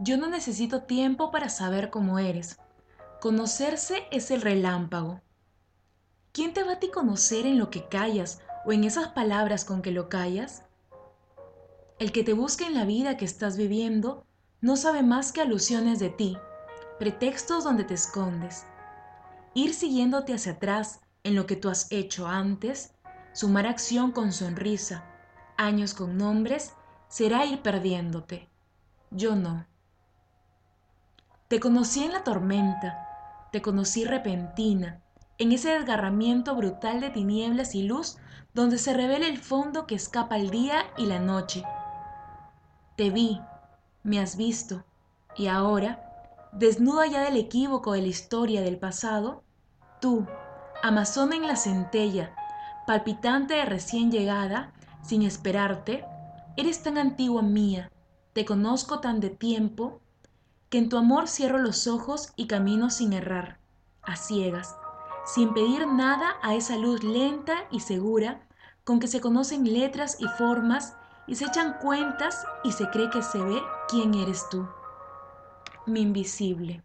Yo no necesito tiempo para saber cómo eres. Conocerse es el relámpago. ¿Quién te va a ti conocer en lo que callas o en esas palabras con que lo callas? El que te busca en la vida que estás viviendo no sabe más que alusiones de ti, pretextos donde te escondes. Ir siguiéndote hacia atrás en lo que tú has hecho antes, sumar acción con sonrisa, años con nombres, será ir perdiéndote. Yo no. Te conocí en la tormenta, te conocí repentina, en ese desgarramiento brutal de tinieblas y luz donde se revela el fondo que escapa el día y la noche. Te vi, me has visto, y ahora, desnuda ya del equívoco de la historia del pasado, tú, amazona en la centella, palpitante de recién llegada, sin esperarte, eres tan antigua mía, te conozco tan de tiempo, que en tu amor cierro los ojos y camino sin errar, a ciegas, sin pedir nada a esa luz lenta y segura con que se conocen letras y formas y se echan cuentas y se cree que se ve quién eres tú, mi invisible.